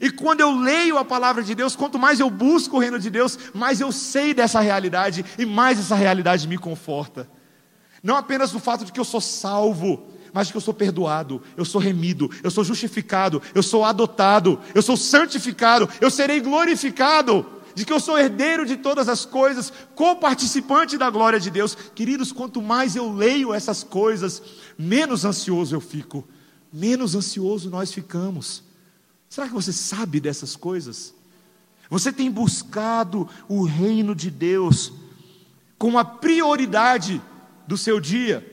E quando eu leio a palavra de Deus, quanto mais eu busco o reino de Deus, mais eu sei dessa realidade e mais essa realidade me conforta. Não apenas o fato de que eu sou salvo, mas de que eu sou perdoado, eu sou remido, eu sou justificado, eu sou adotado, eu sou santificado, eu serei glorificado de que eu sou herdeiro de todas as coisas, co-participante da glória de Deus. Queridos, quanto mais eu leio essas coisas, menos ansioso eu fico, menos ansioso nós ficamos. Será que você sabe dessas coisas? Você tem buscado o reino de Deus como a prioridade do seu dia?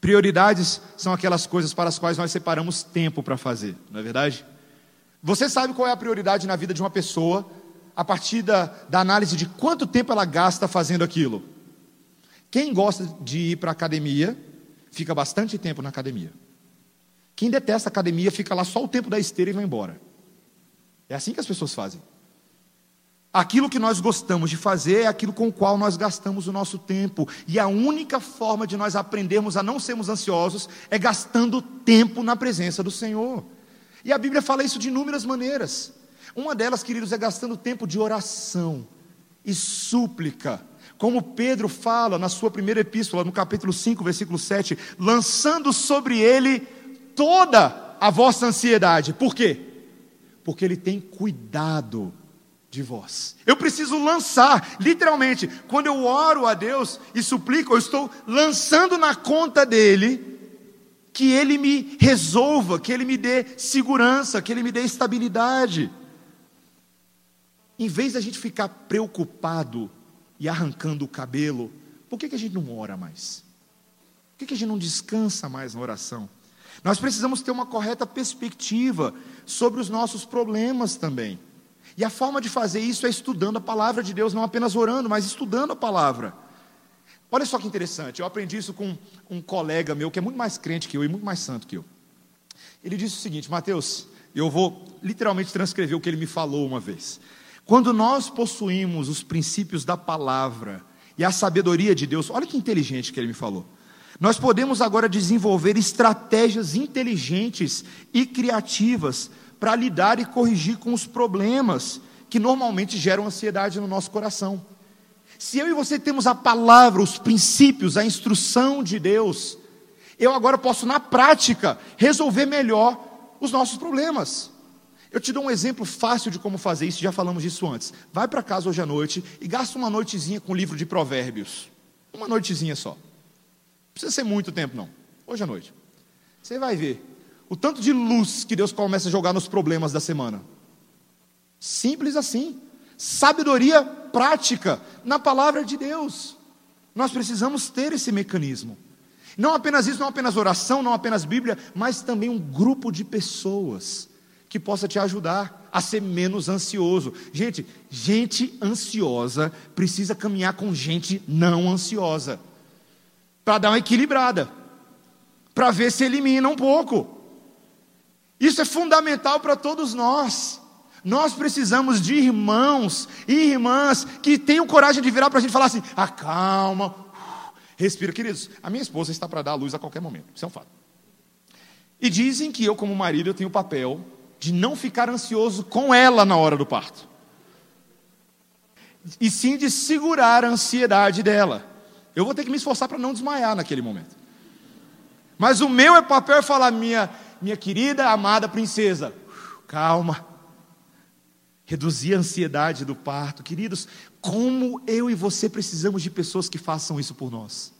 Prioridades são aquelas coisas para as quais nós separamos tempo para fazer, não é verdade? Você sabe qual é a prioridade na vida de uma pessoa a partir da, da análise de quanto tempo ela gasta fazendo aquilo. Quem gosta de ir para a academia, fica bastante tempo na academia. Quem detesta a academia, fica lá só o tempo da esteira e vai embora. É assim que as pessoas fazem. Aquilo que nós gostamos de fazer é aquilo com o qual nós gastamos o nosso tempo. E a única forma de nós aprendermos a não sermos ansiosos é gastando tempo na presença do Senhor. E a Bíblia fala isso de inúmeras maneiras. Uma delas, queridos, é gastando tempo de oração e súplica. Como Pedro fala na sua primeira epístola, no capítulo 5, versículo 7, lançando sobre ele toda a vossa ansiedade. Por quê? Porque ele tem cuidado de vós. Eu preciso lançar, literalmente, quando eu oro a Deus e suplico, eu estou lançando na conta dele que Ele me resolva, que Ele me dê segurança, que Ele me dê estabilidade. Em vez da gente ficar preocupado e arrancando o cabelo, por que, que a gente não ora mais? Por que, que a gente não descansa mais na oração? Nós precisamos ter uma correta perspectiva sobre os nossos problemas também. E a forma de fazer isso é estudando a palavra de Deus, não apenas orando, mas estudando a palavra. Olha só que interessante, eu aprendi isso com um colega meu que é muito mais crente que eu e muito mais santo que eu. Ele disse o seguinte: Mateus, eu vou literalmente transcrever o que ele me falou uma vez. Quando nós possuímos os princípios da palavra e a sabedoria de Deus, olha que inteligente que ele me falou. Nós podemos agora desenvolver estratégias inteligentes e criativas para lidar e corrigir com os problemas que normalmente geram ansiedade no nosso coração. Se eu e você temos a palavra, os princípios, a instrução de Deus, eu agora posso, na prática, resolver melhor os nossos problemas. Eu te dou um exemplo fácil de como fazer isso, já falamos disso antes. Vai para casa hoje à noite e gasta uma noitezinha com o livro de Provérbios. Uma noitezinha só. Precisa ser muito tempo, não. Hoje à noite. Você vai ver o tanto de luz que Deus começa a jogar nos problemas da semana. Simples assim sabedoria prática na palavra de Deus. Nós precisamos ter esse mecanismo. Não apenas isso, não apenas oração, não apenas Bíblia, mas também um grupo de pessoas que possa te ajudar a ser menos ansioso. Gente, gente ansiosa precisa caminhar com gente não ansiosa para dar uma equilibrada, para ver se elimina um pouco. Isso é fundamental para todos nós. Nós precisamos de irmãos e irmãs que tenham coragem de virar para a gente e falar assim: acalma, respira. Queridos, a minha esposa está para dar a luz a qualquer momento, isso é um fato. E dizem que eu, como marido, eu tenho o papel de não ficar ansioso com ela na hora do parto. E sim de segurar a ansiedade dela. Eu vou ter que me esforçar para não desmaiar naquele momento. Mas o meu é papel é falar, minha, minha querida, amada princesa, calma, reduzir a ansiedade do parto. Queridos, como eu e você precisamos de pessoas que façam isso por nós.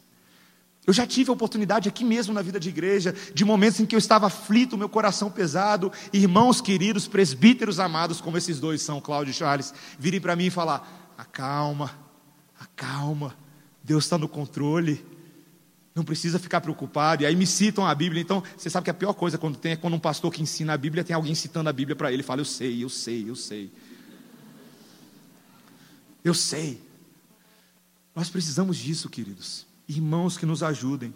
Eu já tive a oportunidade aqui mesmo na vida de igreja, de momentos em que eu estava aflito, meu coração pesado, irmãos queridos, presbíteros amados, como esses dois são, Cláudio e Charles, virem para mim e falar: acalma, acalma, Deus está no controle, não precisa ficar preocupado. E aí me citam a Bíblia. Então, você sabe que a pior coisa quando tem é quando um pastor que ensina a Bíblia tem alguém citando a Bíblia para ele, fala: eu sei, eu sei, eu sei. Eu sei. Nós precisamos disso, queridos irmãos que nos ajudem.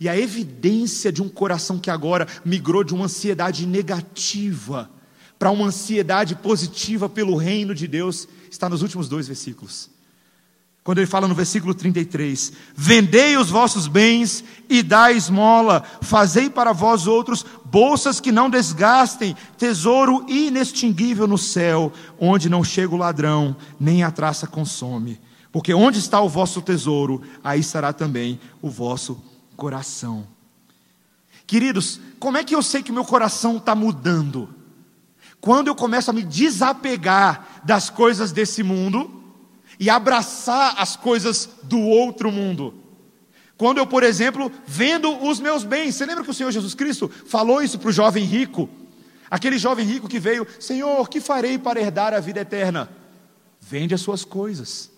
E a evidência de um coração que agora migrou de uma ansiedade negativa para uma ansiedade positiva pelo reino de Deus está nos últimos dois versículos. Quando ele fala no versículo 33: Vendei os vossos bens e dai esmola, fazei para vós outros bolsas que não desgastem, tesouro inextinguível no céu, onde não chega o ladrão, nem a traça consome. Porque onde está o vosso tesouro, aí estará também o vosso coração. Queridos, como é que eu sei que o meu coração está mudando? Quando eu começo a me desapegar das coisas desse mundo e abraçar as coisas do outro mundo. Quando eu, por exemplo, vendo os meus bens. Você lembra que o Senhor Jesus Cristo falou isso para o jovem rico? Aquele jovem rico que veio, Senhor, que farei para herdar a vida eterna? Vende as suas coisas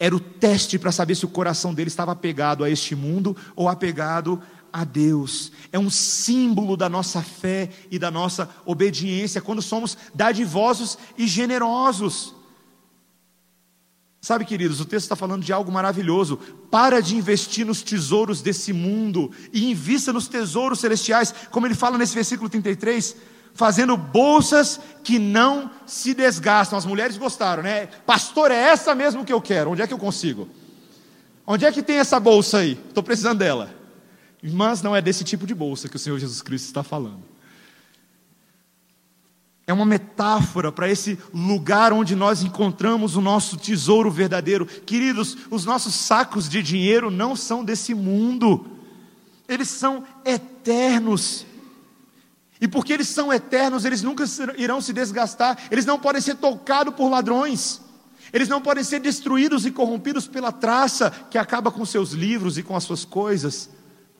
era o teste para saber se o coração dele estava apegado a este mundo ou apegado a Deus. É um símbolo da nossa fé e da nossa obediência quando somos dadivosos e generosos. Sabe, queridos, o texto está falando de algo maravilhoso. Para de investir nos tesouros desse mundo e invista nos tesouros celestiais, como ele fala nesse versículo 33 fazendo bolsas que não se desgastam. As mulheres gostaram, né? Pastor, é essa mesmo que eu quero. Onde é que eu consigo? Onde é que tem essa bolsa aí? Estou precisando dela. Mas não é desse tipo de bolsa que o Senhor Jesus Cristo está falando. É uma metáfora para esse lugar onde nós encontramos o nosso tesouro verdadeiro. Queridos, os nossos sacos de dinheiro não são desse mundo, eles são eternos. E porque eles são eternos, eles nunca irão se desgastar, eles não podem ser tocados por ladrões, eles não podem ser destruídos e corrompidos pela traça que acaba com seus livros e com as suas coisas.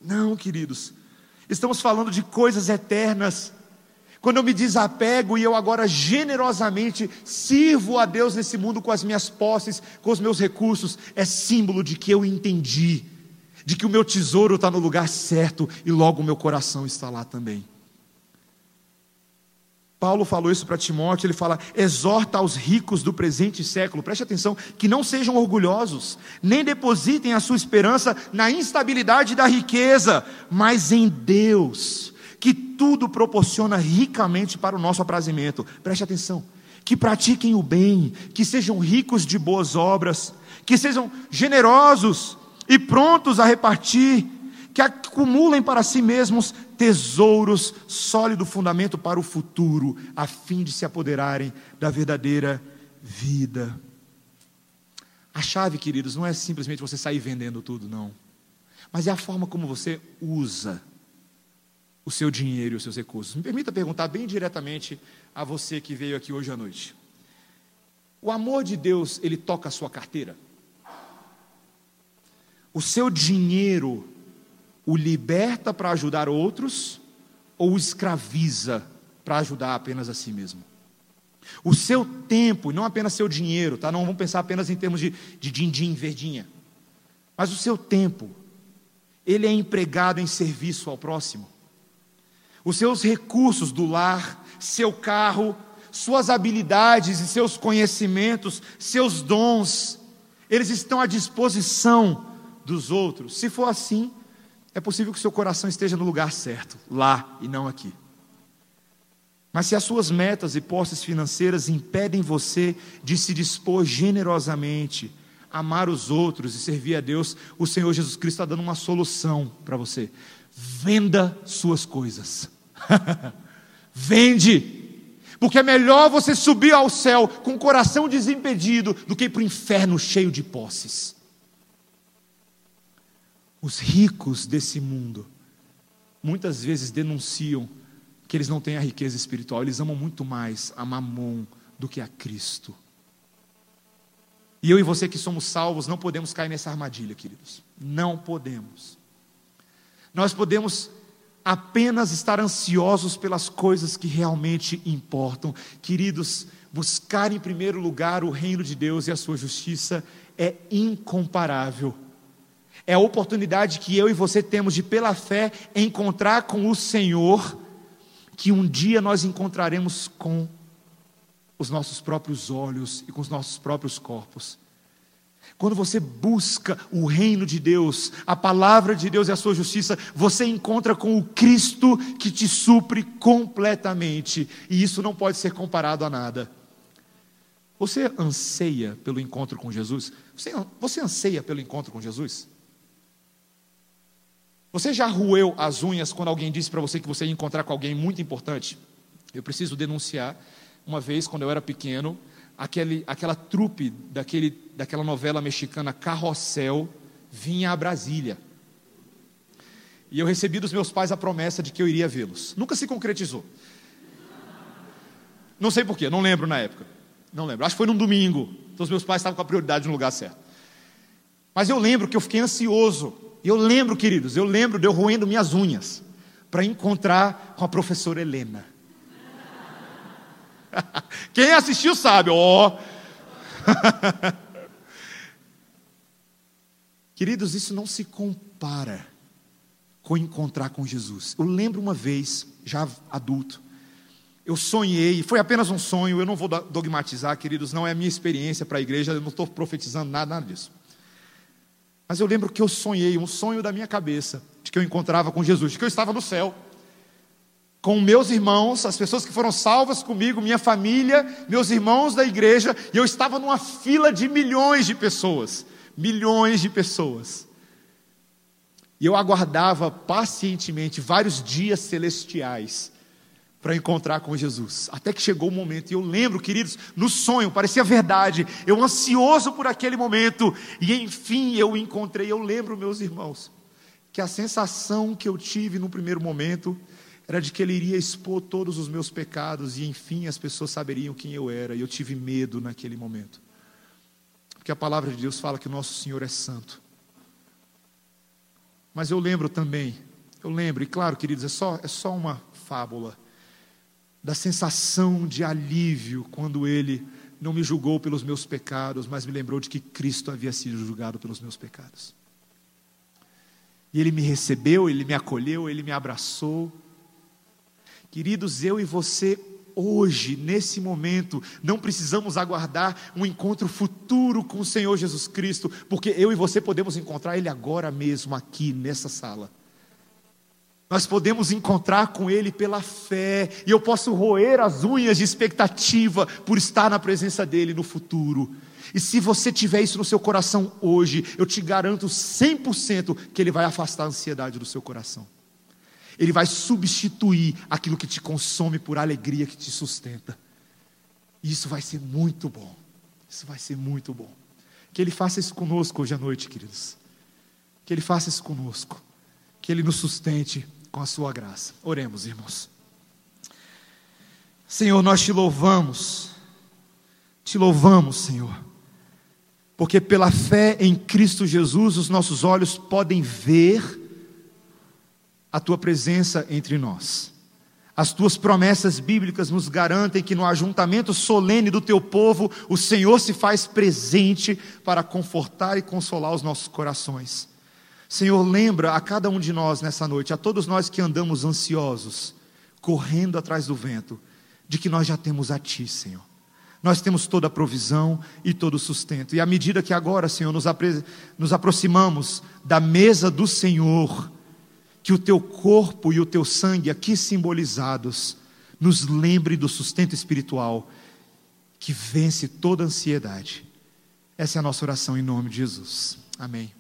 Não, queridos, estamos falando de coisas eternas. Quando eu me desapego e eu agora generosamente sirvo a Deus nesse mundo com as minhas posses, com os meus recursos, é símbolo de que eu entendi, de que o meu tesouro está no lugar certo e logo o meu coração está lá também. Paulo falou isso para Timóteo, ele fala: exorta aos ricos do presente século, preste atenção, que não sejam orgulhosos, nem depositem a sua esperança na instabilidade da riqueza, mas em Deus, que tudo proporciona ricamente para o nosso aprazimento. Preste atenção, que pratiquem o bem, que sejam ricos de boas obras, que sejam generosos e prontos a repartir que acumulem para si mesmos tesouros, sólido fundamento para o futuro, a fim de se apoderarem da verdadeira vida. A chave, queridos, não é simplesmente você sair vendendo tudo, não. Mas é a forma como você usa o seu dinheiro e os seus recursos. Me permita perguntar bem diretamente a você que veio aqui hoje à noite. O amor de Deus, ele toca a sua carteira? O seu dinheiro o liberta para ajudar outros ou o escraviza para ajudar apenas a si mesmo? O seu tempo, não apenas seu dinheiro, tá? Não vamos pensar apenas em termos de, din-din, verdinha. Mas o seu tempo, ele é empregado em serviço ao próximo. Os seus recursos do lar, seu carro, suas habilidades e seus conhecimentos, seus dons, eles estão à disposição dos outros. Se for assim, é possível que seu coração esteja no lugar certo, lá e não aqui. Mas se as suas metas e posses financeiras impedem você de se dispor generosamente, amar os outros e servir a Deus, o Senhor Jesus Cristo está dando uma solução para você. Venda suas coisas. Vende. Porque é melhor você subir ao céu com o coração desimpedido do que ir para o inferno cheio de posses. Os ricos desse mundo muitas vezes denunciam que eles não têm a riqueza espiritual, eles amam muito mais a Mamon do que a Cristo. E eu e você que somos salvos não podemos cair nessa armadilha, queridos. Não podemos. Nós podemos apenas estar ansiosos pelas coisas que realmente importam. Queridos, buscar em primeiro lugar o reino de Deus e a sua justiça é incomparável. É a oportunidade que eu e você temos de, pela fé, encontrar com o Senhor, que um dia nós encontraremos com os nossos próprios olhos e com os nossos próprios corpos. Quando você busca o reino de Deus, a palavra de Deus e a sua justiça, você encontra com o Cristo que te supre completamente, e isso não pode ser comparado a nada. Você anseia pelo encontro com Jesus? Você, você anseia pelo encontro com Jesus? Você já roeu as unhas quando alguém disse para você que você ia encontrar com alguém muito importante? Eu preciso denunciar. Uma vez, quando eu era pequeno, aquele, aquela trupe daquele, daquela novela mexicana Carrossel vinha a Brasília. E eu recebi dos meus pais a promessa de que eu iria vê-los. Nunca se concretizou. Não sei porquê, não lembro na época. Não lembro. Acho que foi num domingo. Então os meus pais estavam com a prioridade no lugar certo. Mas eu lembro que eu fiquei ansioso. E eu lembro, queridos, eu lembro de eu roendo minhas unhas para encontrar com a professora Helena. Quem assistiu sabe, ó. Oh. Queridos, isso não se compara com encontrar com Jesus. Eu lembro uma vez, já adulto, eu sonhei, foi apenas um sonho, eu não vou dogmatizar, queridos, não é a minha experiência para a igreja, eu não estou profetizando nada, nada disso. Mas eu lembro que eu sonhei, um sonho da minha cabeça, de que eu encontrava com Jesus, de que eu estava no céu com meus irmãos, as pessoas que foram salvas comigo, minha família, meus irmãos da igreja, e eu estava numa fila de milhões de pessoas, milhões de pessoas. E eu aguardava pacientemente vários dias celestiais para encontrar com Jesus. Até que chegou o momento, e eu lembro, queridos, no sonho, parecia verdade, eu ansioso por aquele momento, e enfim eu encontrei. Eu lembro, meus irmãos, que a sensação que eu tive no primeiro momento era de que ele iria expor todos os meus pecados e enfim as pessoas saberiam quem eu era, e eu tive medo naquele momento. Porque a palavra de Deus fala que o nosso Senhor é santo. Mas eu lembro também, eu lembro, e claro, queridos, é só, é só uma fábula, da sensação de alívio quando ele não me julgou pelos meus pecados, mas me lembrou de que Cristo havia sido julgado pelos meus pecados. E ele me recebeu, ele me acolheu, ele me abraçou. Queridos, eu e você, hoje, nesse momento, não precisamos aguardar um encontro futuro com o Senhor Jesus Cristo, porque eu e você podemos encontrar Ele agora mesmo, aqui nessa sala. Nós podemos encontrar com Ele pela fé, e eu posso roer as unhas de expectativa por estar na presença dEle no futuro. E se você tiver isso no seu coração hoje, eu te garanto 100% que Ele vai afastar a ansiedade do seu coração. Ele vai substituir aquilo que te consome por alegria que te sustenta. E isso vai ser muito bom. Isso vai ser muito bom. Que Ele faça isso conosco hoje à noite, queridos. Que Ele faça isso conosco. Que Ele nos sustente com a Sua graça. Oremos, irmãos. Senhor, nós te louvamos. Te louvamos, Senhor. Porque pela fé em Cristo Jesus, os nossos olhos podem ver a tua presença entre nós. As tuas promessas bíblicas nos garantem que no ajuntamento solene do teu povo, o Senhor se faz presente para confortar e consolar os nossos corações. Senhor, lembra a cada um de nós nessa noite, a todos nós que andamos ansiosos, correndo atrás do vento, de que nós já temos a Ti, Senhor. Nós temos toda a provisão e todo o sustento. E à medida que agora, Senhor, nos, apre... nos aproximamos da mesa do Senhor, que o teu corpo e o teu sangue aqui simbolizados nos lembre do sustento espiritual que vence toda ansiedade. Essa é a nossa oração em nome de Jesus. Amém.